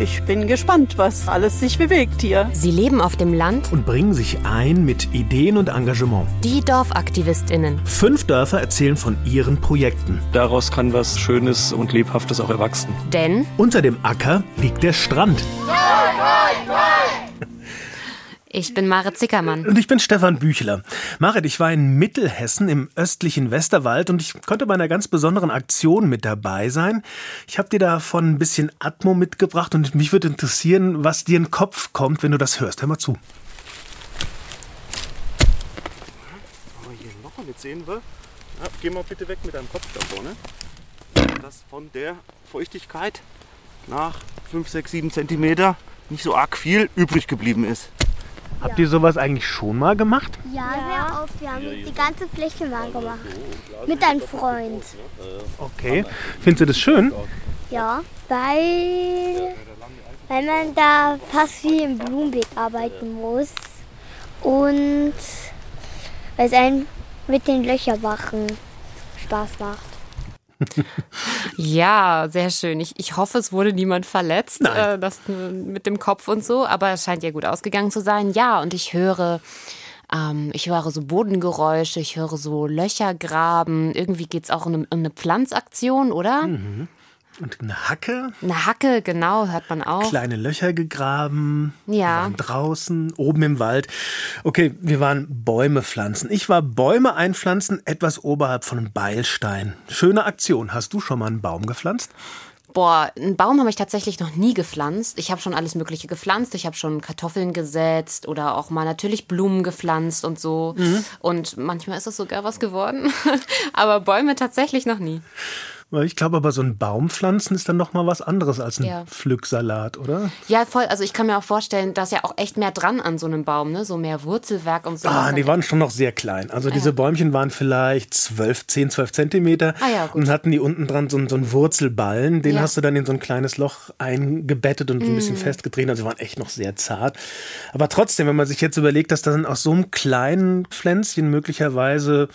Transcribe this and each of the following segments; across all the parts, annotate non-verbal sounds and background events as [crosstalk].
ich bin gespannt, was alles sich bewegt hier. Sie leben auf dem Land und bringen sich ein mit Ideen und Engagement. Die DorfaktivistInnen. Fünf Dörfer erzählen von ihren Projekten. Daraus kann was Schönes und Lebhaftes auch erwachsen. Denn unter dem Acker liegt der Strand. Ich bin Marit Zickermann. Und ich bin Stefan Büchler. Marit, ich war in Mittelhessen im östlichen Westerwald und ich konnte bei einer ganz besonderen Aktion mit dabei sein. Ich habe dir davon ein bisschen Atmo mitgebracht und mich würde interessieren, was dir in den Kopf kommt, wenn du das hörst. Hör mal zu. Aber hier noch und jetzt sehen wir. Ja, geh mal bitte weg mit deinem Kopf da vorne. Dass von der Feuchtigkeit nach 5, 6, 7 Zentimeter nicht so arg viel übrig geblieben ist. Habt ihr sowas eigentlich schon mal gemacht? Ja, sehr oft. Wir haben die ganze Fläche mal gemacht. Mit einem Freund. Okay. Findest du das schön? Ja, weil, weil man da fast wie im Blumenbeet arbeiten muss. Und weil es einem mit den Löcherwachen Spaß macht. [laughs] ja, sehr schön. Ich, ich hoffe, es wurde niemand verletzt, äh, das mit dem Kopf und so, aber es scheint ja gut ausgegangen zu sein. Ja, und ich höre. Ähm, ich höre so Bodengeräusche, ich höre so Löcher graben. Irgendwie geht es auch um eine, um eine Pflanzaktion, oder? Mhm. Und eine Hacke. Eine Hacke, genau, hört man auch. Kleine Löcher gegraben. Ja. Wir waren draußen, oben im Wald. Okay, wir waren Bäume pflanzen. Ich war Bäume einpflanzen, etwas oberhalb von Beilstein. Schöne Aktion. Hast du schon mal einen Baum gepflanzt? Boah, einen Baum habe ich tatsächlich noch nie gepflanzt. Ich habe schon alles Mögliche gepflanzt. Ich habe schon Kartoffeln gesetzt oder auch mal natürlich Blumen gepflanzt und so. Mhm. Und manchmal ist es sogar was geworden. [laughs] aber Bäume tatsächlich noch nie. Ich glaube aber, so ein Baum pflanzen ist dann noch mal was anderes als ein Ja. Pflücksalat, oder? Ja, voll. Also ich kann mir auch vorstellen, da ist ja auch echt mehr dran an so einem Baum, ne? So mehr Wurzelwerk und so. Ah, die waren schon noch sehr klein. Also diese Bäumchen waren vielleicht 12, 10, 12 Zentimeter Ah ja, gut. und hatten die unten dran so, einen- so einen Wurzelballen. Den Ja. hast du dann in so ein kleines Loch eingebettet und ein bisschen Mm. festgetreten. Also die waren echt noch sehr zart. Aber trotzdem, wenn man sich jetzt überlegt, dass dann aus so einem kleinen Pflänzchen möglicherweise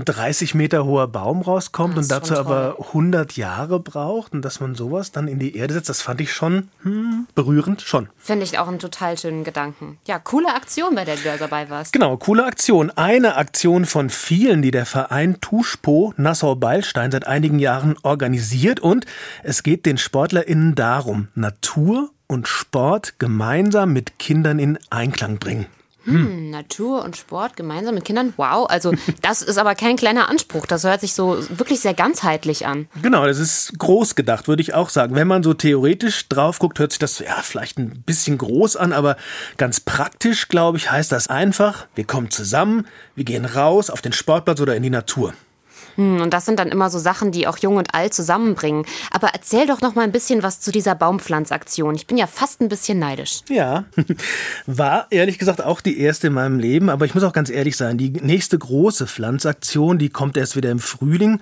ein 30 Meter hoher Baum rauskommt und dazu aber 100 Jahre braucht und dass man sowas dann in die Erde setzt, das fand ich schon hm, berührend, schon. Finde ich auch einen total schönen Gedanken. Ja, coole Aktion, bei der du da dabei warst. Genau, coole Aktion. Eine Aktion von vielen, die der Verein Tuschpo Nassau-Beilstein seit einigen Jahren organisiert. Und es geht den SportlerInnen darum, Natur und Sport gemeinsam mit Kindern in Einklang bringen. Hm, Natur und Sport gemeinsam mit Kindern. Wow, also [laughs] das ist aber kein kleiner Anspruch. Das hört sich so wirklich sehr ganzheitlich an. Genau, das ist groß gedacht, würde ich auch sagen. Wenn man so theoretisch drauf guckt, hört sich das ja vielleicht ein bisschen groß an, aber ganz praktisch, glaube ich, heißt das einfach, wir kommen zusammen, wir gehen raus auf den Sportplatz oder in die Natur. Hm, Und das sind dann immer so Sachen, die auch Jung und Alt zusammenbringen. Aber erzähl doch noch mal ein bisschen was zu dieser Baumpflanzaktion. Ich bin ja fast ein bisschen neidisch. Ja, [laughs] war ehrlich gesagt auch die erste in meinem Leben, aber ich muss auch ganz ehrlich sein, die nächste große Pflanzaktion, die kommt erst wieder im Frühling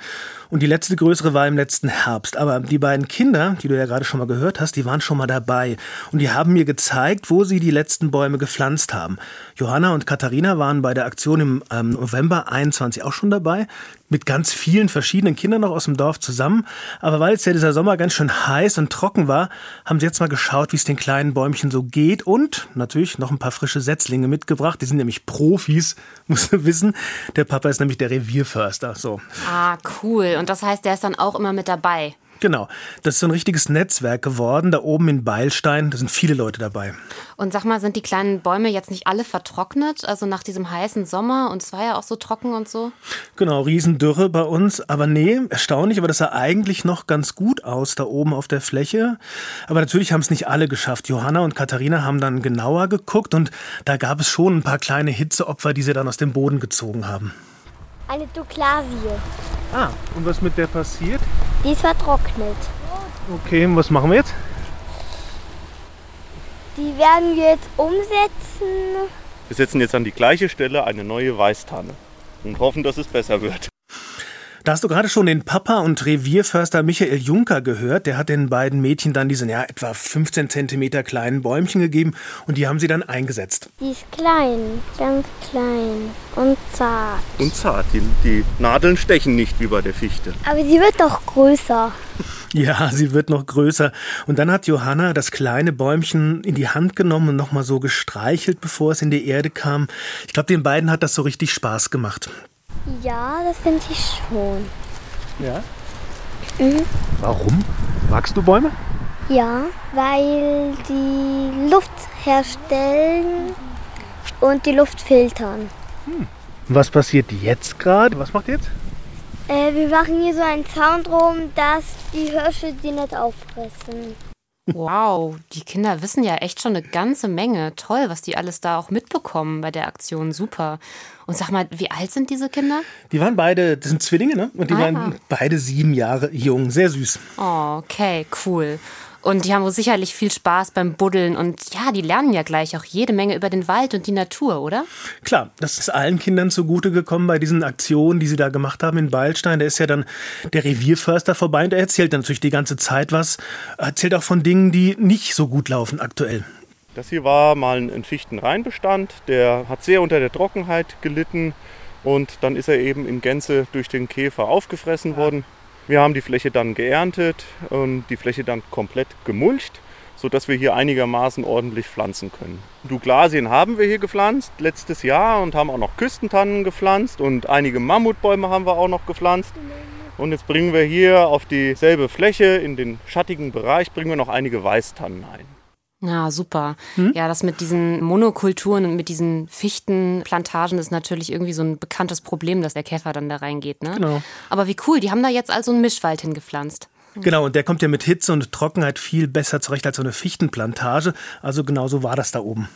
und die letzte größere war im letzten Herbst. Aber die beiden Kinder, die du ja gerade schon mal gehört hast, die waren schon mal dabei und die haben mir gezeigt, wo sie die letzten Bäume gepflanzt haben. Johanna und Katharina waren bei der Aktion im ähm, November 21 auch schon dabei, mit ganz vielen verschiedenen Kindern noch aus dem Dorf zusammen. Aber weil es ja dieser Sommer ganz schön heiß und trocken war, haben sie jetzt mal geschaut, wie es den kleinen Bäumchen so geht und natürlich noch ein paar frische Setzlinge mitgebracht. Die sind nämlich Profis, [laughs] musst du wissen. Der Papa ist nämlich der Revierförster. So. Ah, cool. Und das heißt, der ist dann auch immer mit dabei. Genau. Das ist so ein richtiges Netzwerk geworden, da oben in Beilstein. Da sind viele Leute dabei. Und sag mal, sind die kleinen Bäume jetzt nicht alle vertrocknet? Also nach diesem heißen Sommer und es war ja auch so trocken und so? Genau, Riesendürre bei uns. Aber nee, erstaunlich, aber das sah eigentlich noch ganz gut aus da oben auf der Fläche. Aber natürlich haben es nicht alle geschafft. Johanna und Katharina haben dann genauer geguckt und da gab es schon ein paar kleine Hitzeopfer, die sie dann aus dem Boden gezogen haben. Eine Douglasie. Ah, und was mit der passiert? Die ist vertrocknet. Okay, und was machen wir jetzt? Die werden wir jetzt umsetzen. Wir setzen jetzt an die gleiche Stelle eine neue Weißtanne und hoffen, dass es besser wird. Da hast du gerade schon den Papa und Revierförster Michael Juncker gehört. Der hat den beiden Mädchen dann diese ja, etwa 15 Zentimeter kleinen Bäumchen gegeben und die haben sie dann eingesetzt. Die ist klein, ganz klein und zart. Und zart. Die, die Nadeln stechen nicht wie bei der Fichte. Aber sie wird doch größer. [laughs] Ja, sie wird noch größer. Und dann hat Johanna das kleine Bäumchen in die Hand genommen und nochmal so gestreichelt, bevor es in die Erde kam. Ich glaube, den beiden hat das so richtig Spaß gemacht. Ja, das finde ich schon. Ja? Mhm. Warum? Magst du Bäume? Ja, weil die Luft herstellen und die Luft filtern. Hm. Was passiert jetzt gerade? Was macht ihr jetzt? Äh, wir machen hier so einen Zaun drum, dass die Hirsche die nicht auffressen. Wow, die Kinder wissen ja echt schon eine ganze Menge. Toll, was die alles da auch mitbekommen bei der Aktion. Super. Und sag mal, wie alt sind diese Kinder? Die waren beide, das sind Zwillinge, ne? Und die ah. waren beide sieben Jahre jung. Sehr süß. Oh, okay, cool. Und die haben wohl sicherlich viel Spaß beim Buddeln. Und ja, die lernen ja gleich auch jede Menge über den Wald und die Natur, oder? Klar, das ist allen Kindern zugute gekommen bei diesen Aktionen, die sie da gemacht haben in Beilstein. Da ist ja dann der Revierförster vorbei und er erzählt natürlich die ganze Zeit was. Er erzählt auch von Dingen, die nicht so gut laufen aktuell. Das hier war mal ein Fichtenreinbestand. Der hat sehr unter der Trockenheit gelitten. Und dann ist er eben in Gänze durch den Käfer aufgefressen worden. Wir haben die Fläche dann geerntet und die Fläche dann komplett gemulcht, sodass wir hier einigermaßen ordentlich pflanzen können. Douglasien haben wir hier gepflanzt letztes Jahr und haben auch noch Küstentannen gepflanzt und einige Mammutbäume haben wir auch noch gepflanzt. Und jetzt bringen wir hier auf dieselbe Fläche, in den schattigen Bereich, bringen wir noch einige Weißtannen ein. Ja, super. Hm? Ja, das mit diesen Monokulturen und mit diesen Fichtenplantagen ist natürlich irgendwie so ein bekanntes Problem, dass der Käfer dann da reingeht. Ne? Genau. Aber wie cool, die haben da jetzt also einen Mischwald hingepflanzt. Genau, und der kommt ja mit Hitze und Trockenheit viel besser zurecht als so eine Fichtenplantage. Also genau so war das da oben.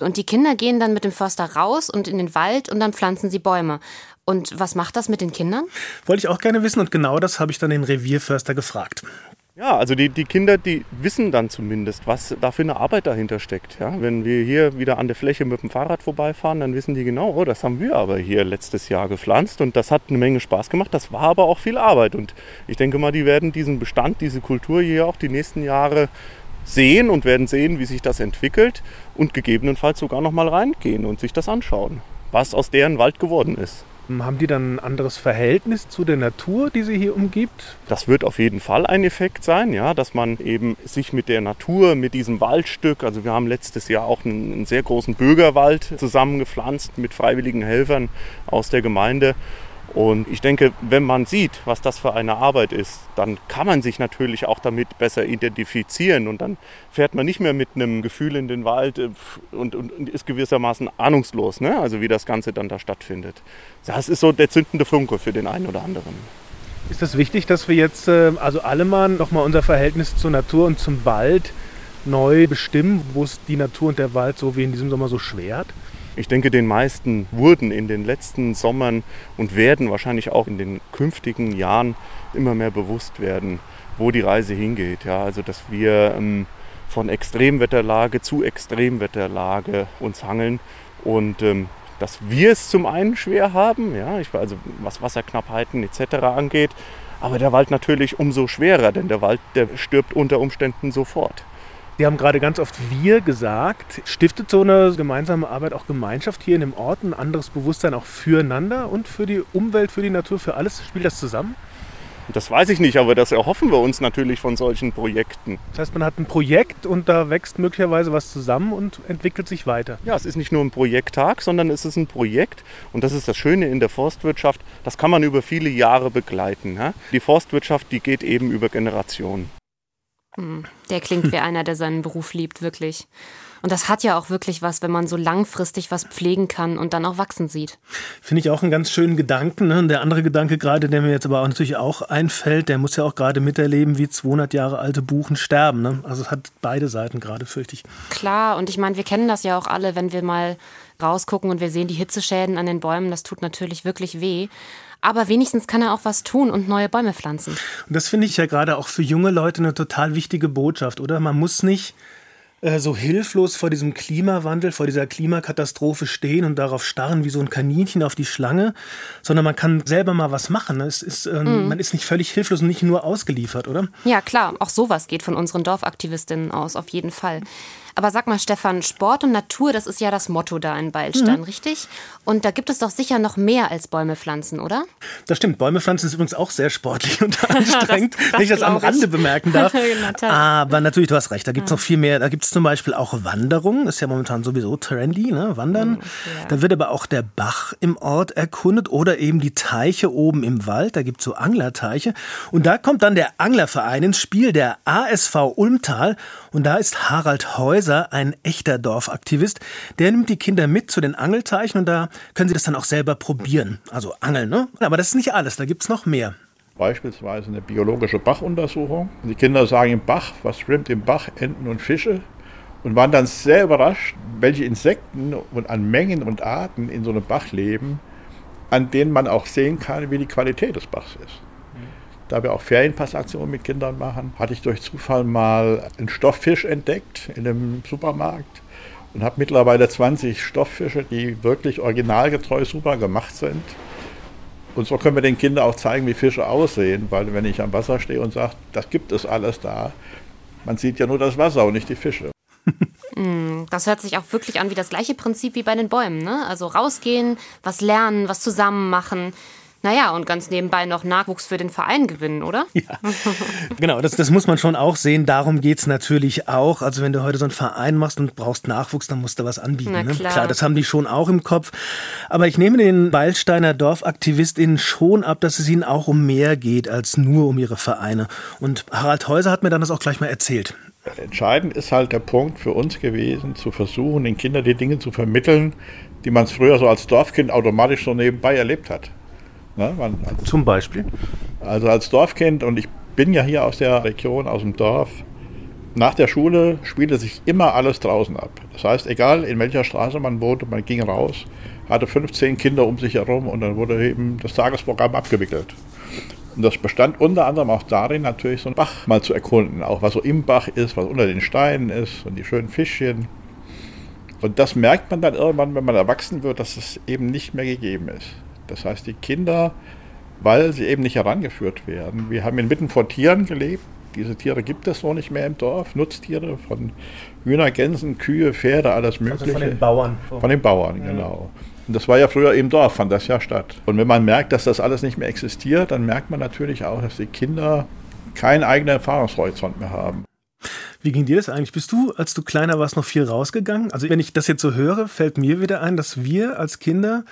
Und die Kinder gehen dann mit dem Förster raus und in den Wald und dann pflanzen sie Bäume. Und was macht das mit den Kindern? Wollte ich auch gerne wissen und genau das habe ich dann den Revierförster gefragt. Ja, also die, die Kinder, die wissen dann zumindest, was da für eine Arbeit dahinter steckt. Ja, wenn wir hier wieder an der Fläche mit dem Fahrrad vorbeifahren, dann wissen die genau, oh, das haben wir aber hier letztes Jahr gepflanzt und das hat eine Menge Spaß gemacht. Das war aber auch viel Arbeit und ich denke mal, die werden diesen Bestand, diese Kultur hier auch die nächsten Jahre sehen und werden sehen, wie sich das entwickelt und gegebenenfalls sogar noch mal reingehen und sich das anschauen, was aus deren Wald geworden ist. Haben die dann ein anderes Verhältnis zu der Natur, die sie hier umgibt? Das wird auf jeden Fall ein Effekt sein, ja, dass man eben sich mit der Natur, mit diesem Waldstück, also wir haben letztes Jahr auch einen, einen sehr großen Bürgerwald zusammengepflanzt mit freiwilligen Helfern aus der Gemeinde und ich denke, wenn man sieht, was das für eine Arbeit ist, dann kann man sich natürlich auch damit besser identifizieren und dann fährt man nicht mehr mit einem Gefühl in den Wald äh, und, und, und ist gewissermaßen ahnungslos, ne? also wie das Ganze dann da stattfindet. Das ist so der zündende Funke für den einen oder anderen. Ist das wichtig, dass wir jetzt, äh, also alle mal nochmal unser Verhältnis zur Natur und zum Wald neu bestimmen, wo es die Natur und der Wald so wie in diesem Sommer so schwer hat? Ich denke, den meisten wurden in den letzten Sommern und werden wahrscheinlich auch in den künftigen Jahren immer mehr bewusst werden, wo die Reise hingeht. Ja, also dass wir ähm, von Extremwetterlage zu Extremwetterlage uns hangeln und ähm, dass wir es zum einen schwer haben, ja, ich, also was Wasserknappheiten etc. angeht, aber der Wald natürlich umso schwerer, denn der Wald, der stirbt unter Umständen sofort. Sie haben gerade ganz oft wir gesagt. Stiftet so eine gemeinsame Arbeit auch Gemeinschaft hier in dem Ort, ein anderes Bewusstsein auch füreinander und für die Umwelt, für die Natur, für alles? Spielt das zusammen? Das weiß ich nicht, aber das erhoffen wir uns natürlich von solchen Projekten. Das heißt, man hat ein Projekt und da wächst möglicherweise was zusammen und entwickelt sich weiter. Ja, es ist nicht nur ein Projekttag, sondern es ist ein Projekt und das ist das Schöne in der Forstwirtschaft, das kann man über viele Jahre begleiten. Die Forstwirtschaft, die geht eben über Generationen. Hm, der klingt wie [laughs] einer, der seinen Beruf liebt, wirklich. Und das hat ja auch wirklich was, wenn man so langfristig was pflegen kann und dann auch wachsen sieht. Finde ich auch einen ganz schönen Gedanken. Ne? Der andere Gedanke gerade, der mir jetzt aber auch natürlich auch einfällt, der muss ja auch gerade miterleben, wie 200 Jahre alte Buchen sterben. Ne? Also es hat beide Seiten gerade, fürchte ich. Klar, und ich meine, wir kennen das ja auch alle, wenn wir mal rausgucken und wir sehen die Hitzeschäden an den Bäumen, das tut natürlich wirklich weh aber wenigstens kann er auch was tun und neue Bäume pflanzen. Und das finde ich ja gerade auch für junge Leute eine total wichtige Botschaft, oder? Man muss nicht äh, so hilflos vor diesem Klimawandel, vor dieser Klimakatastrophe stehen und darauf starren wie so ein Kaninchen auf die Schlange, sondern man kann selber mal was machen. Es ist, ähm, mhm. Man ist nicht völlig hilflos und nicht nur ausgeliefert, oder? Ja, klar. Auch sowas geht von unseren Dorfaktivistinnen aus, auf jeden Fall. Aber sag mal, Stefan, Sport und Natur, das ist ja das Motto da in Beilstein, mhm. richtig? Und da gibt es doch sicher noch mehr als Bäume pflanzen, oder? Das stimmt. Bäume pflanzen ist übrigens auch sehr sportlich [laughs] und [laughs] anstrengend, das, das wenn ich das am Rande ich. bemerken darf. [laughs] Aber natürlich, du hast recht, da gibt es noch viel mehr. Da gibt es zum Beispiel auch Wanderung, ist ja momentan sowieso trendy, ne? Wandern. Mhm, ja. Da wird aber auch der Bach im Ort erkundet oder eben die Teiche oben im Wald. Da gibt es so Anglerteiche. Und da kommt dann der Anglerverein ins Spiel, der ASV Ulmtal. Und da ist Harald Häuser ein echter Dorfaktivist. Der nimmt die Kinder mit zu den Angelteichen und da können sie das dann auch selber probieren. Also angeln, ne? Aber das ist nicht alles, da gibt es noch mehr. Beispielsweise eine biologische Bachuntersuchung. Die Kinder sagen im Bach, was schwimmt im Bach, Enten und Fische. Und waren dann sehr überrascht, welche Insekten und an Mengen und Arten in so einem Bach leben, an denen man auch sehen kann, wie die Qualität des Bachs ist da wir auch Ferienpassaktionen mit Kindern machen, hatte ich durch Zufall mal einen Stofffisch entdeckt in einem Supermarkt und habe mittlerweile 20 Stofffische, die wirklich originalgetreu super gemacht sind. Und so können wir den Kindern auch zeigen, wie Fische aussehen, weil wenn ich am Wasser stehe und sage, das gibt es alles da, man sieht ja nur das Wasser und nicht die Fische. [laughs] Mm, das hört sich auch wirklich an wie das gleiche Prinzip wie bei den Bäumen. Ne? Also rausgehen, was lernen, was zusammen machen. Naja, und ganz nebenbei noch Nachwuchs für den Verein gewinnen, oder? Ja, [laughs] genau, das, das muss man schon auch sehen. Darum geht es natürlich auch. Also wenn du heute so einen Verein machst und brauchst Nachwuchs, dann musst du was anbieten. Ne? Klar. klar. das haben die schon auch im Kopf. Aber ich nehme den Beilsteiner DorfaktivistInnen schon ab, dass es ihnen auch um mehr geht als nur um ihre Vereine. Und Harald Häuser hat mir dann das auch gleich mal erzählt. Entscheidend ist halt der Punkt für uns gewesen, zu versuchen, den Kindern die Dinge zu vermitteln, die man früher so als Dorfkind automatisch so nebenbei erlebt hat. Ne? Man, also, Zum Beispiel? Also als Dorfkind, und ich bin ja hier aus der Region, aus dem Dorf, nach der Schule spielte sich immer alles draußen ab. Das heißt, egal in welcher Straße man wohnte, man ging raus, hatte 15 Kinder um sich herum und dann wurde eben das Tagesprogramm abgewickelt. Und das bestand unter anderem auch darin, natürlich so einen Bach mal zu erkunden, auch was so im Bach ist, was unter den Steinen ist und die schönen Fischchen. Und das merkt man dann irgendwann, wenn man erwachsen wird, dass es eben nicht mehr gegeben ist. Das heißt, die Kinder, weil sie eben nicht herangeführt werden, wir haben inmitten von Tieren gelebt. Diese Tiere gibt es so nicht mehr im Dorf. Nutztiere von Hühner, Gänsen, Kühe, Pferde, alles Mögliche. Also von den Bauern. Von den Bauern, genau. Und das war ja früher im Dorf, fand das ja statt. Und wenn man merkt, dass das alles nicht mehr existiert, dann merkt man natürlich auch, dass die Kinder keinen eigenen Erfahrungshorizont mehr haben. Wie ging dir das eigentlich? Bist du, als du kleiner warst, noch viel rausgegangen? Also wenn ich das jetzt so höre, fällt mir wieder ein, dass wir als Kinder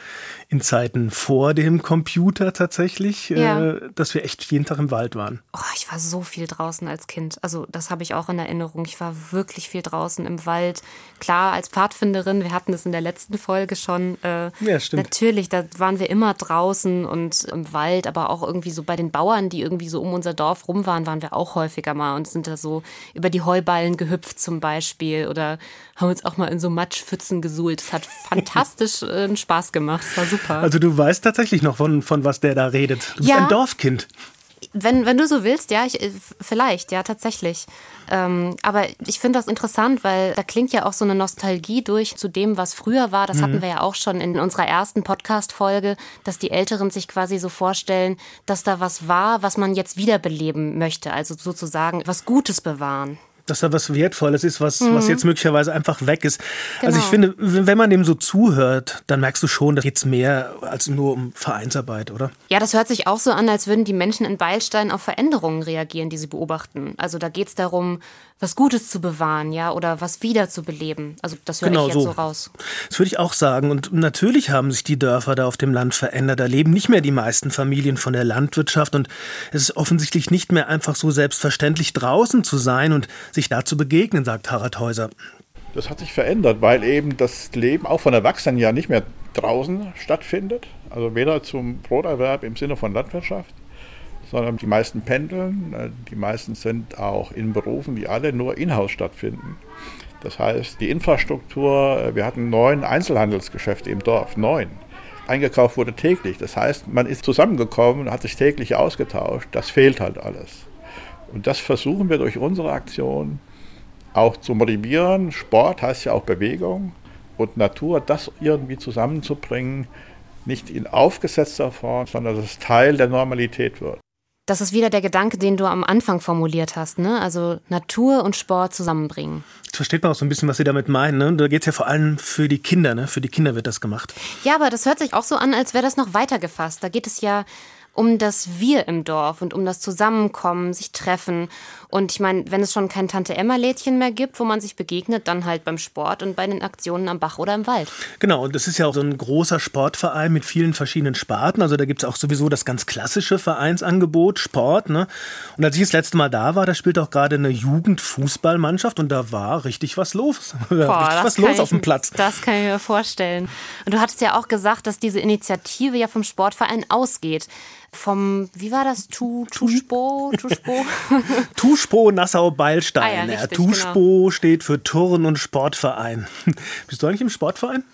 in Zeiten vor dem Computer tatsächlich, äh, ja. äh, dass wir echt jeden Tag im Wald waren. Oh, ich war so viel draußen als Kind. Also das habe ich auch in Erinnerung. Ich war wirklich viel draußen im Wald. Klar, als Pfadfinderin, wir hatten es in der letzten Folge schon. Äh, ja, stimmt. Natürlich, da waren wir immer draußen und im Wald, aber auch irgendwie so bei den Bauern, die irgendwie so um unser Dorf rum waren, waren wir auch häufiger mal und sind da so über die Heu Heuballen gehüpft zum Beispiel oder haben uns auch mal in so Matschpfützen gesuhlt. Es hat fantastisch [laughs] äh, Spaß gemacht. Es war super. Also du weißt tatsächlich noch, von, von was der da redet. Du ja. bist ein Dorfkind. Wenn, wenn du so willst, ja, ich, äh, vielleicht, ja, tatsächlich. Ähm, aber ich finde das interessant, weil da klingt ja auch so eine Nostalgie durch zu dem, was früher war. Das mhm. hatten wir ja auch schon in unserer ersten Podcast-Folge, dass die Älteren sich quasi so vorstellen, dass da was war, was man jetzt wiederbeleben möchte. Also sozusagen was Gutes bewahren dass da was Wertvolles ist, was, mhm. was jetzt möglicherweise einfach weg ist. Genau. Also ich genau. finde, wenn man dem so zuhört, dann merkst du schon, da geht es mehr als nur um Vereinsarbeit, oder? Ja, das hört sich auch so an, als würden die Menschen in Beilstein auf Veränderungen reagieren, die sie beobachten. Also da geht es darum, was Gutes zu bewahren, ja, oder was wiederzubeleben. Also das höre genau ich jetzt so. so raus. Das würde ich auch sagen. Und natürlich haben sich die Dörfer da auf dem Land verändert. Da leben nicht mehr die meisten Familien von der Landwirtschaft und es ist offensichtlich nicht mehr einfach so selbstverständlich draußen zu sein und sich da zu begegnen, sagt Harald Häuser. Das hat sich verändert, weil eben das Leben auch von Erwachsenen ja nicht mehr draußen stattfindet. Also weder zum Broterwerb im Sinne von Landwirtschaft sondern die meisten pendeln. Die meisten sind auch in Berufen, die alle nur in-house stattfinden. Das heißt, die Infrastruktur, wir hatten neun Einzelhandelsgeschäfte im Dorf, neun. Eingekauft wurde täglich. Das heißt, man ist zusammengekommen, hat sich täglich ausgetauscht. Das fehlt halt alles. Und das versuchen wir durch unsere Aktion auch zu motivieren. Sport heißt ja auch Bewegung und Natur, das irgendwie zusammenzubringen, nicht in aufgesetzter Form, sondern dass es Teil der Normalität wird. Das ist wieder der Gedanke, den du am Anfang formuliert hast, ne? Also Natur und Sport zusammenbringen. Jetzt versteht man auch so ein bisschen, was Sie damit meinen. Ne? Da geht es ja vor allem für die Kinder, ne? Für die Kinder wird das gemacht. Ja, aber das hört sich auch so an, als wäre das noch weiter gefasst. Da geht es ja um das Wir im Dorf und um das Zusammenkommen, sich treffen. Und ich meine, wenn es schon kein Tante-Emma-Lädchen mehr gibt, wo man sich begegnet, dann halt beim Sport und bei den Aktionen am Bach oder im Wald. Genau, und das ist ja auch so ein großer Sportverein mit vielen verschiedenen Sparten. Also da gibt es auch sowieso das ganz klassische Vereinsangebot, Sport. Ne? Und als ich das letzte Mal da war, da spielt auch gerade eine Jugendfußballmannschaft und da war richtig was los. [laughs] Boah, richtig was los auf dem Platz. Das kann ich mir vorstellen. Und du hattest ja auch gesagt, dass diese Initiative ja vom Sportverein ausgeht vom, wie war das? Tu, Tuschbo? Tuschbo? [laughs] Tuschbo Nassau-Beilstein. Ah, ja, richtig, Tuschbo genau. steht für Turn- und Sportverein. [laughs] Bist du eigentlich im Sportverein?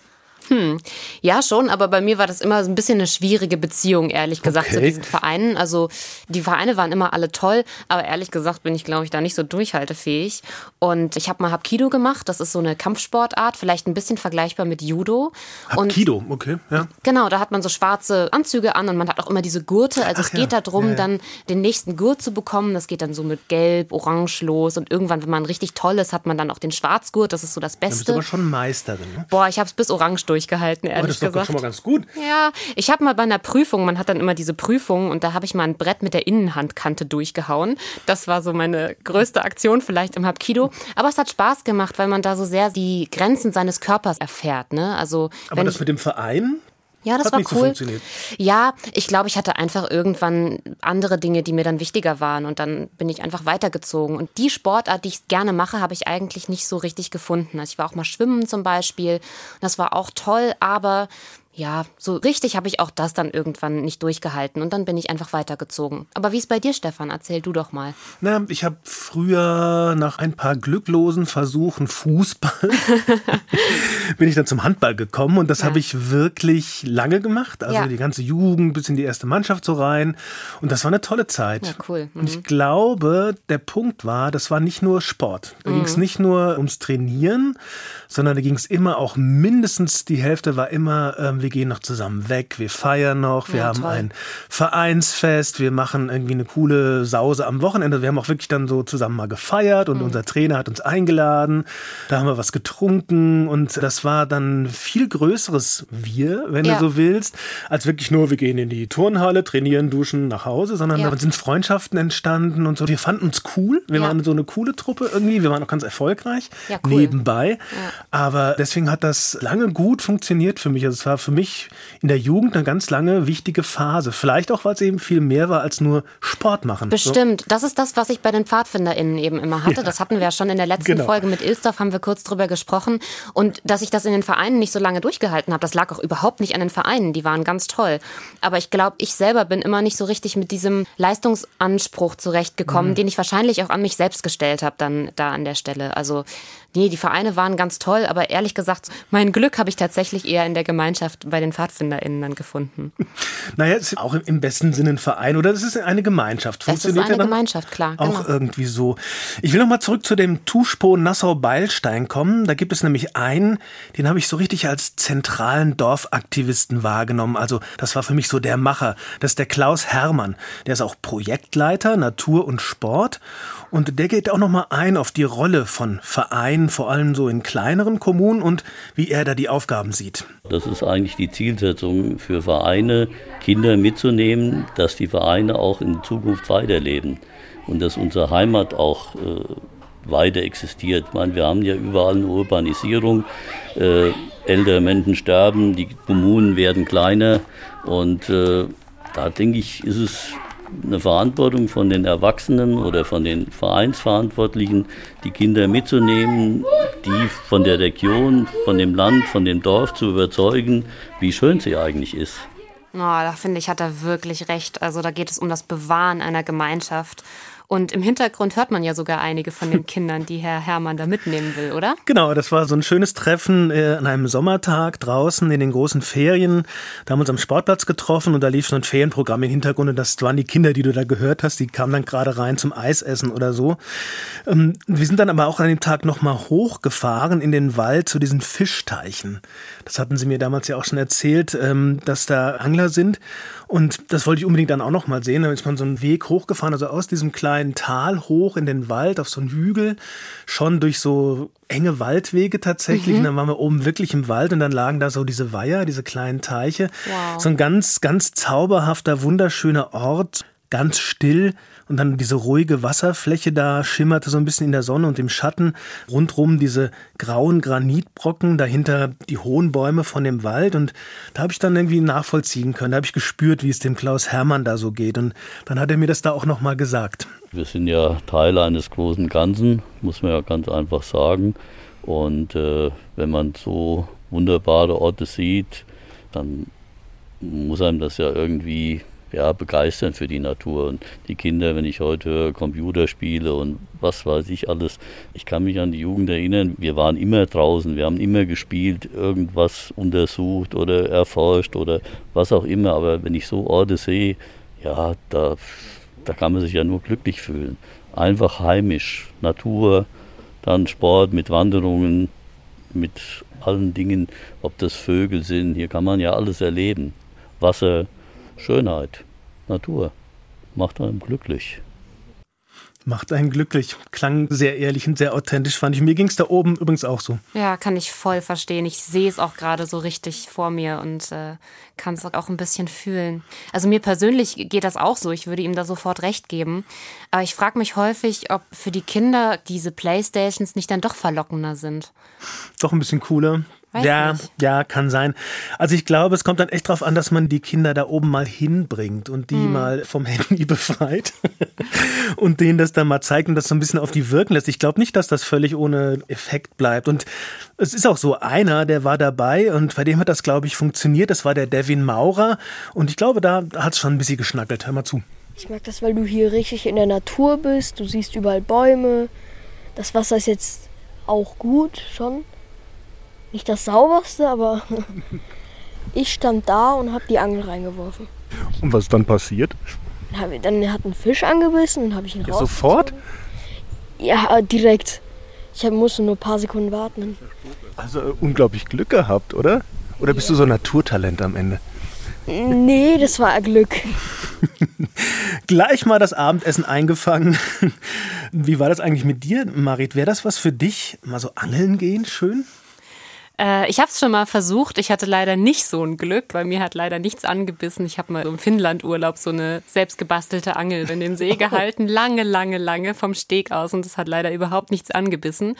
Hm. Ja, schon, aber bei mir war das immer ein bisschen eine schwierige Beziehung, ehrlich gesagt, okay. zu diesen Vereinen. Also die Vereine waren immer alle toll, aber ehrlich gesagt bin ich, glaube ich, da nicht so durchhaltefähig. Und ich habe mal Hapkido gemacht, das ist so eine Kampfsportart, vielleicht ein bisschen vergleichbar mit Judo. Hapkido, okay, ja. Genau, da hat man so schwarze Anzüge an und man hat auch immer diese Gurte. Also Ach, es geht ja. darum, ja, dann den nächsten Gurt zu bekommen. Das geht dann so mit Gelb, Orange los und irgendwann, wenn man richtig toll ist, hat man dann auch den Schwarzgurt. Das ist so das Beste. Du bist aber schon Meisterin. Ne? Boah, ich habe es bis Orange durch durchgehalten, ehrlich oh, das ist gesagt. Das schon mal ganz gut. Ja, ich habe mal bei einer Prüfung, man hat dann immer diese Prüfung und da habe ich mal ein Brett mit der Innenhandkante durchgehauen. Das war so meine größte Aktion vielleicht im Hapkido. Aber es hat Spaß gemacht, weil man da so sehr die Grenzen seines Körpers erfährt. Ne? Also, Aber das mit dem Verein, ja, das Hat war cool. So ja, ich glaube, ich hatte einfach irgendwann andere Dinge, die mir dann wichtiger waren und dann bin ich einfach weitergezogen. Und die Sportart, die ich gerne mache, habe ich eigentlich nicht so richtig gefunden. Also ich war auch mal schwimmen zum Beispiel. Das war auch toll, aber ja, so richtig habe ich auch das dann irgendwann nicht durchgehalten und dann bin ich einfach weitergezogen. Aber wie ist bei dir, Stefan? Erzähl du doch mal. Na, ich habe früher nach ein paar glücklosen Versuchen Fußball [laughs] bin ich dann zum Handball gekommen und das ja. habe ich wirklich lange gemacht. Also ja. die ganze Jugend bis in die erste Mannschaft so rein und das war eine tolle Zeit. Ja, cool. Mhm. Und ich mhm. glaube, der Punkt war, das war nicht nur Sport. Da mhm. ging es nicht nur ums Trainieren, sondern da ging es immer auch mindestens die Hälfte war immer, äh, wir gehen noch zusammen weg, wir feiern noch, wir ja, haben toll. ein Vereinsfest, wir machen irgendwie eine coole Sause am Wochenende. Wir haben auch wirklich dann so zusammen mal gefeiert und mhm. unser Trainer hat uns eingeladen. Da haben wir was getrunken und das war dann viel größeres Wir, wenn ja. du so willst, als wirklich nur, wir gehen in die Turnhalle, trainieren, duschen, nach Hause, sondern ja. da sind Freundschaften entstanden und so. Wir fanden uns cool. Wir waren so eine coole Truppe irgendwie. Wir waren auch ganz erfolgreich cool. nebenbei. Aber deswegen hat das lange gut funktioniert für mich. Also es war für mich in der Jugend eine ganz lange wichtige Phase. Vielleicht auch, weil es eben viel mehr war als nur Sport machen. Bestimmt. So. Das ist das, was ich bei den PfadfinderInnen eben immer hatte. Ja. Das hatten wir ja schon in der letzten genau. Folge mit Ilsdorf, haben wir kurz drüber gesprochen. Und dass ich das in den Vereinen nicht so lange durchgehalten habe, das lag auch überhaupt nicht an den Vereinen. Die waren ganz toll. Aber ich glaube, ich selber bin immer nicht so richtig mit diesem Leistungsanspruch zurechtgekommen, mhm. den ich wahrscheinlich auch an mich selbst gestellt habe, dann da an der Stelle. Also Nee, die Vereine waren ganz toll, aber ehrlich gesagt, mein Glück habe ich tatsächlich eher in der Gemeinschaft bei den PfadfinderInnen dann gefunden. [laughs] Naja, es ist auch im besten Sinne ein Verein oder es ist eine Gemeinschaft. Funktioniert es ist eine ja Gemeinschaft, klar. Auch genau. irgendwie so. Ich will noch mal zurück zu dem Tuschpo Nassau-Beilstein kommen. Da gibt es nämlich einen, den habe ich so richtig als zentralen Dorfaktivisten wahrgenommen. Also das war für mich so der Macher. Das ist der Klaus Hermann. Der ist auch Projektleiter Natur und Sport. Und der geht auch noch mal ein auf die Rolle von Vereinen, vor allem so in kleineren Kommunen und wie er da die Aufgaben sieht. Das ist eigentlich die Zielsetzung für Vereine, Kinder mitzunehmen, dass die Vereine auch in Zukunft weiterleben und dass unsere Heimat auch äh, weiter existiert. Ich meine, wir haben ja überall eine Urbanisierung. Äh, ältere Menschen sterben, die Kommunen werden kleiner und äh, da denke ich, ist es eine Verantwortung von den Erwachsenen oder von den Vereinsverantwortlichen, die Kinder mitzunehmen, die von der Region, von dem Land, von dem Dorf zu überzeugen, wie schön sie eigentlich ist. Oh, da finde ich, hat er wirklich recht. Also da geht es um das Bewahren einer Gemeinschaft Und im Hintergrund hört man ja sogar einige von den Kindern, die Herr Hermann da mitnehmen will, oder? Genau, das war so ein schönes Treffen äh, an einem Sommertag draußen in den großen Ferien. Da haben wir uns am Sportplatz getroffen und da lief so ein Ferienprogramm im Hintergrund und das waren die Kinder, die du da gehört hast, die kamen dann gerade rein zum Eisessen oder so. Ähm, wir sind dann aber auch an dem Tag nochmal hochgefahren in den Wald zu diesen Fischteichen. Das hatten sie mir damals ja auch schon erzählt, ähm, dass da Angler sind. Und das wollte ich unbedingt dann auch noch mal sehen. Da ist man so einen Weg hochgefahren, also aus diesem kleinen Tal hoch in den Wald, auf so einen Hügel, schon durch so enge Waldwege tatsächlich. Mhm. Und dann waren wir oben wirklich im Wald und dann lagen da so diese Weiher, diese kleinen Teiche. Wow. So ein ganz, ganz zauberhafter, wunderschöner Ort, ganz still und dann diese ruhige Wasserfläche da schimmerte so ein bisschen in der Sonne und im Schatten. Rundrum diese grauen Granitbrocken, dahinter die hohen Bäume von dem Wald. Und da habe ich dann irgendwie nachvollziehen können. Da habe ich gespürt, wie es dem Klaus Hermann da so geht. Und dann hat er mir das da auch nochmal gesagt. Wir sind ja Teil eines großen Ganzen, muss man ja ganz einfach sagen. Und äh, wenn man so wunderbare Orte sieht, dann muss einem das ja irgendwie ja, begeistern für die Natur. Und die Kinder, wenn ich heute höre, Computerspiele und was weiß ich alles. Ich kann mich an die Jugend erinnern, wir waren immer draußen, wir haben immer gespielt, irgendwas untersucht oder erforscht oder was auch immer. Aber wenn ich so Orte sehe, ja, da, da kann man sich ja nur glücklich fühlen. Einfach heimisch, Natur, dann Sport mit Wanderungen, mit allen Dingen, ob das Vögel sind, hier kann man ja alles erleben. Wasser, Schönheit, Natur macht einen glücklich. Macht einen glücklich. Klang sehr ehrlich und sehr authentisch, fand ich. Mir ging es da oben übrigens auch so. Ja, kann ich voll verstehen. Ich sehe es auch gerade so richtig vor mir und äh, kann es auch ein bisschen fühlen. Also mir persönlich geht das auch so. Ich würde ihm da sofort recht geben. Aber ich frage mich häufig, ob für die Kinder diese Playstations nicht dann doch verlockender sind. Doch ein bisschen cooler. Weiß ja, nicht. ja, kann sein. Also ich glaube, es kommt dann echt darauf an, dass man die Kinder da oben mal hinbringt und die mhm. mal vom [laughs] Handy befreit [laughs] und denen das dann mal zeigt und das so ein bisschen auf die wirken lässt. Ich glaube nicht, dass das völlig ohne Effekt bleibt. Und es ist auch so einer, der war dabei und bei dem hat das, glaube ich, funktioniert. Das war der Devin Maurer und ich glaube, da hat es schon ein bisschen geschnackelt. Hör mal zu. Ich mag das, weil du hier richtig in der Natur bist. Du siehst überall Bäume. Das Wasser ist jetzt auch gut schon nicht das sauberste, aber [laughs] ich stand da und habe die Angel reingeworfen. Und was ist dann passiert? Dann hat ein Fisch angebissen und habe ich ihn ja, Sofort? Ja, äh, direkt. Ich musste nur ein paar Sekunden warten. Also äh, unglaublich Glück gehabt, oder? Oder bist ja. du so ein Naturtalent am Ende? Nee, das war Glück. [laughs] Gleich mal das Abendessen eingefangen. Wie war das eigentlich mit dir, Marit? Wäre das was für dich? Mal so angeln gehen, schön? Äh, ich habe es schon mal versucht. Ich hatte leider nicht so ein Glück, weil mir hat leider nichts angebissen. Ich habe mal im Finnland-Urlaub so eine selbstgebastelte Angel in den See [laughs] gehalten, lange, lange, lange vom Steg aus und es hat leider überhaupt nichts angebissen.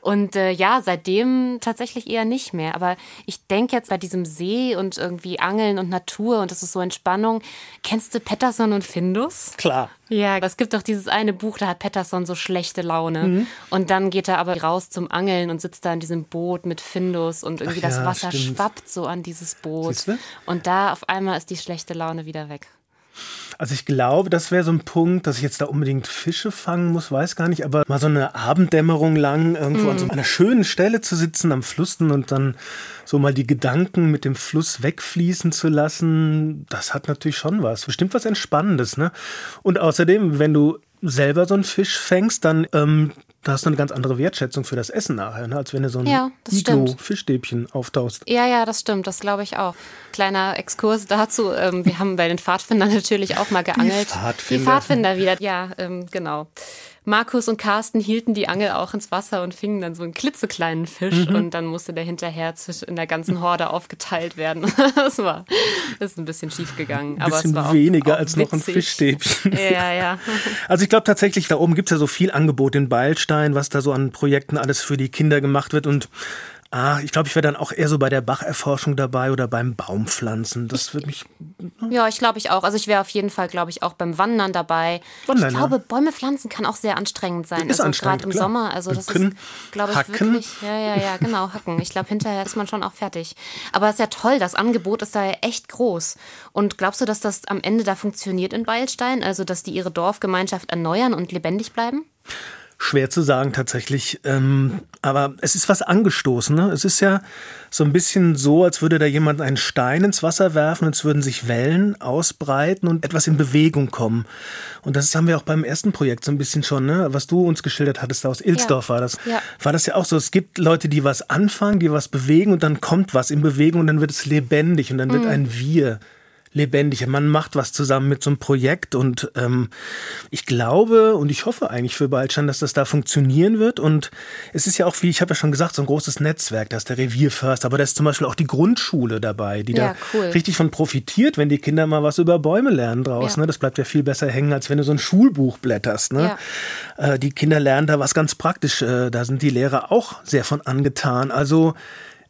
Und äh, ja, seitdem tatsächlich eher nicht mehr. Aber ich denke jetzt bei diesem See und irgendwie Angeln und Natur und das ist so Entspannung. Kennst du Pettersson und Findus? Klar. Ja, es gibt doch dieses eine Buch, da hat Pettersson so schlechte Laune. Mhm. Und dann geht er aber raus zum Angeln und sitzt da in diesem Boot mit Findus und irgendwie Ach das ja, Wasser stimmt. schwappt so an dieses Boot. Und da auf einmal ist die schlechte Laune wieder weg. Also ich glaube, das wäre so ein Punkt, dass ich jetzt da unbedingt Fische fangen muss, weiß gar nicht, aber mal so eine Abenddämmerung lang irgendwo mm. an so einer schönen Stelle zu sitzen am Fluss und dann so mal die Gedanken mit dem Fluss wegfließen zu lassen, das hat natürlich schon was. Bestimmt was Entspannendes, ne? Und außerdem, wenn du selber so einen Fisch fängst, dann ähm, da hast du eine ganz andere Wertschätzung für das Essen nachher, ne? als wenn du so ein ja, Iglo-Fischstäbchen auftaust. Ja, ja, das stimmt, das glaube ich auch. Kleiner Exkurs dazu. Ähm, wir haben bei den Pfadfindern [laughs] natürlich auch mal geangelt. Die Pfadfinder. Die Pfadfinder wieder, ja, ähm, genau. Markus und Carsten hielten die Angel auch ins Wasser und fingen dann so einen klitzekleinen Fisch mhm. und dann musste der hinterher in der ganzen Horde aufgeteilt werden. [laughs] das war das ist ein bisschen schief gegangen. Ein bisschen aber es war weniger auch, auch als witzig. noch ein Fischstäbchen. Ja, ja. [laughs] [laughs] Also ich glaube tatsächlich, da oben gibt es ja so viel Angebot in Beilstein, was da so an Projekten alles für die Kinder gemacht wird und Ah, ich glaube, ich wäre dann auch eher so bei der Bacherforschung dabei oder beim Baumpflanzen. Das würde mich. Ja, ich glaube ich auch. Also ich wäre auf jeden Fall, glaube ich, auch beim Wandern dabei. Wandern, ich glaube. Bäume pflanzen kann auch sehr anstrengend sein. Ist also anstrengend, gerade im klar. Sommer. Also das Hacken, ist, glaube ich, hacken. wirklich. Ja, ja, ja, genau, hacken. Ich glaube, hinterher ist man schon auch fertig. Aber es ist ja toll, das Angebot ist da ja echt groß. Und glaubst du, dass das am Ende da funktioniert in Weilstein? Also, dass die ihre Dorfgemeinschaft erneuern und lebendig bleiben? Schwer zu sagen tatsächlich. Ähm, aber es ist was angestoßen. Ne? Es ist ja so ein bisschen so, als würde da jemand einen Stein ins Wasser werfen und es würden sich Wellen ausbreiten und etwas in Bewegung kommen. Und das haben wir auch beim ersten Projekt so ein bisschen schon, ne? was du uns geschildert hattest, aus Ilsdorf Ja. war das. Ja. War das ja auch so. Es gibt Leute, die was anfangen, die was bewegen und dann kommt was in Bewegung und dann wird es lebendig und dann wird ein Wir lebendig. Man macht was zusammen mit so einem Projekt und ähm, ich glaube und ich hoffe eigentlich für Waldstein, dass das da funktionieren wird. Und es ist ja auch, wie ich habe ja schon gesagt, so ein großes Netzwerk, da ist der Revierförster, aber da ist zum Beispiel auch die Grundschule dabei, die Ja, da cool. richtig von profitiert, wenn die Kinder mal was über Bäume lernen draußen. Ja. Ne? Das bleibt ja viel besser hängen, als wenn du so ein Schulbuch blätterst. Ne? Äh, die Kinder lernen da was ganz praktisch. Äh, da sind die Lehrer auch sehr von angetan. Also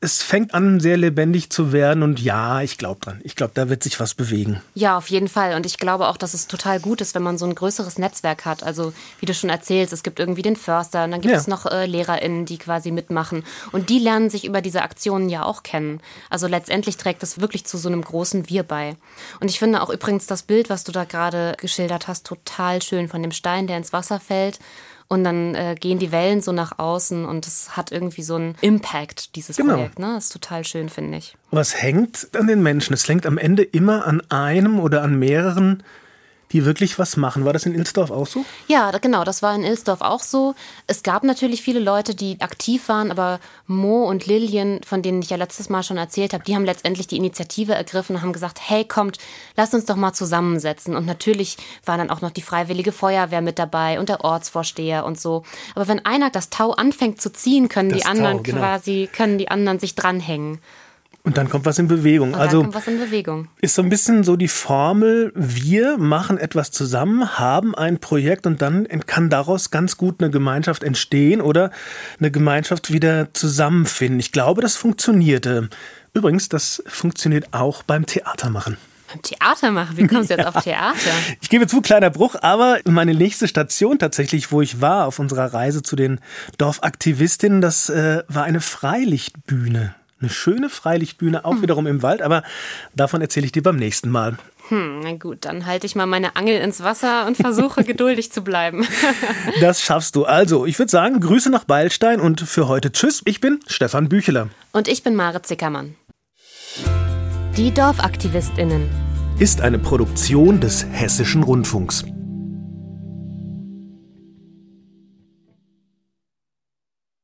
es fängt an, sehr lebendig zu werden und ja, ich glaube dran. Ich glaube, da wird sich was bewegen. Ja, auf jeden Fall. Und ich glaube auch, dass es total gut ist, wenn man so ein größeres Netzwerk hat. Also, wie du schon erzählst, es gibt irgendwie den Förster und dann gibt Ja. es noch äh, LehrerInnen, die quasi mitmachen. Und die lernen sich über diese Aktionen ja auch kennen. Also letztendlich trägt das wirklich zu so einem großen Wir bei. Und ich finde auch übrigens das Bild, was du da gerade geschildert hast, total schön von dem Stein, der ins Wasser fällt. Und dann äh, gehen die Wellen so nach außen und es hat irgendwie so einen Impact, dieses Genau. Projekt. Ne? Das ist total schön, finde ich. Was hängt an den Menschen? Es hängt am Ende immer an einem oder an mehreren, die wirklich was machen. War das in Ilsdorf auch so? Ja, genau, das war in Ilsdorf auch so. Es gab natürlich viele Leute, die aktiv waren, aber Mo und Lillian, von denen ich ja letztes Mal schon erzählt habe, die haben letztendlich die Initiative ergriffen und haben gesagt, hey, kommt, lasst uns doch mal zusammensetzen. Und natürlich war dann auch noch die Freiwillige Feuerwehr mit dabei und der Ortsvorsteher und so. Aber wenn einer das Tau anfängt zu ziehen, können Das die anderen Tau, genau. quasi, können die anderen sich dranhängen. Und dann kommt was in Bewegung. Und also dann kommt was in Bewegung. ist so ein bisschen so die Formel, wir machen etwas zusammen, haben ein Projekt und dann kann daraus ganz gut eine Gemeinschaft entstehen oder eine Gemeinschaft wieder zusammenfinden. Ich glaube, das funktionierte. Übrigens, das funktioniert auch beim Theatermachen. Beim Theater machen, wie kommst du jetzt [laughs] auf Theater? Ich gebe zu, kleiner Bruch, aber meine nächste Station tatsächlich, wo ich war auf unserer Reise zu den Dorfaktivistinnen, das äh, war eine Freilichtbühne. Eine schöne Freilichtbühne, auch wiederum im Wald, aber davon erzähle ich dir beim nächsten Mal. Hm, na gut, dann halte ich mal meine Angel ins Wasser und versuche [laughs] geduldig zu bleiben. [laughs] Das schaffst du. Also, ich würde sagen, Grüße nach Beilstein und für heute Tschüss. Ich bin Stefan Bücheler. Und ich bin Mare Zickermann. Die DorfaktivistInnen. Ist eine Produktion des Hessischen Rundfunks.